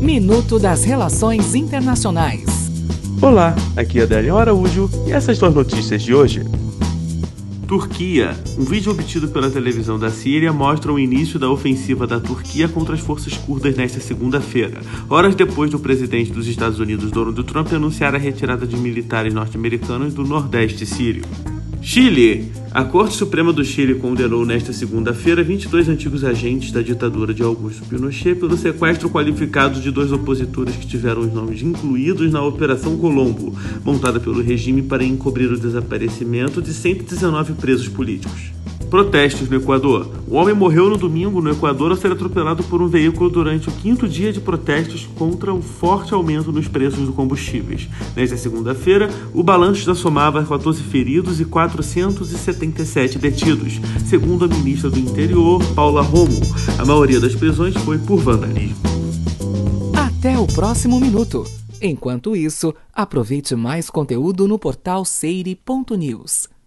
Minuto das Relações Internacionais. Olá, aqui é Adélio Araújo e essas são as notícias de hoje. Turquia. Um vídeo obtido pela televisão da Síria mostra o início da ofensiva da Turquia contra as forças curdas nesta segunda-feira, horas depois do presidente dos Estados Unidos, Donald Trump, anunciar a retirada de militares norte-americanos do nordeste sírio. Chile. A Corte Suprema do Chile condenou nesta segunda-feira 22 antigos agentes da ditadura de Augusto Pinochet pelo sequestro qualificado de dois opositores que tiveram os nomes incluídos na Operação Colombo, montada pelo regime para encobrir o desaparecimento de 119 presos políticos. Protestos no Equador. Um homem morreu no domingo no Equador ao ser atropelado por um veículo durante o quinto dia de protestos contra o forte aumento nos preços dos combustíveis. Nesta segunda-feira, o balanço já somava 14 feridos e 477 detidos, segundo a ministra do Interior, Paula Romo. A maioria das prisões foi por vandalismo. Até o próximo minuto. Enquanto isso, aproveite mais conteúdo no portal seire.news.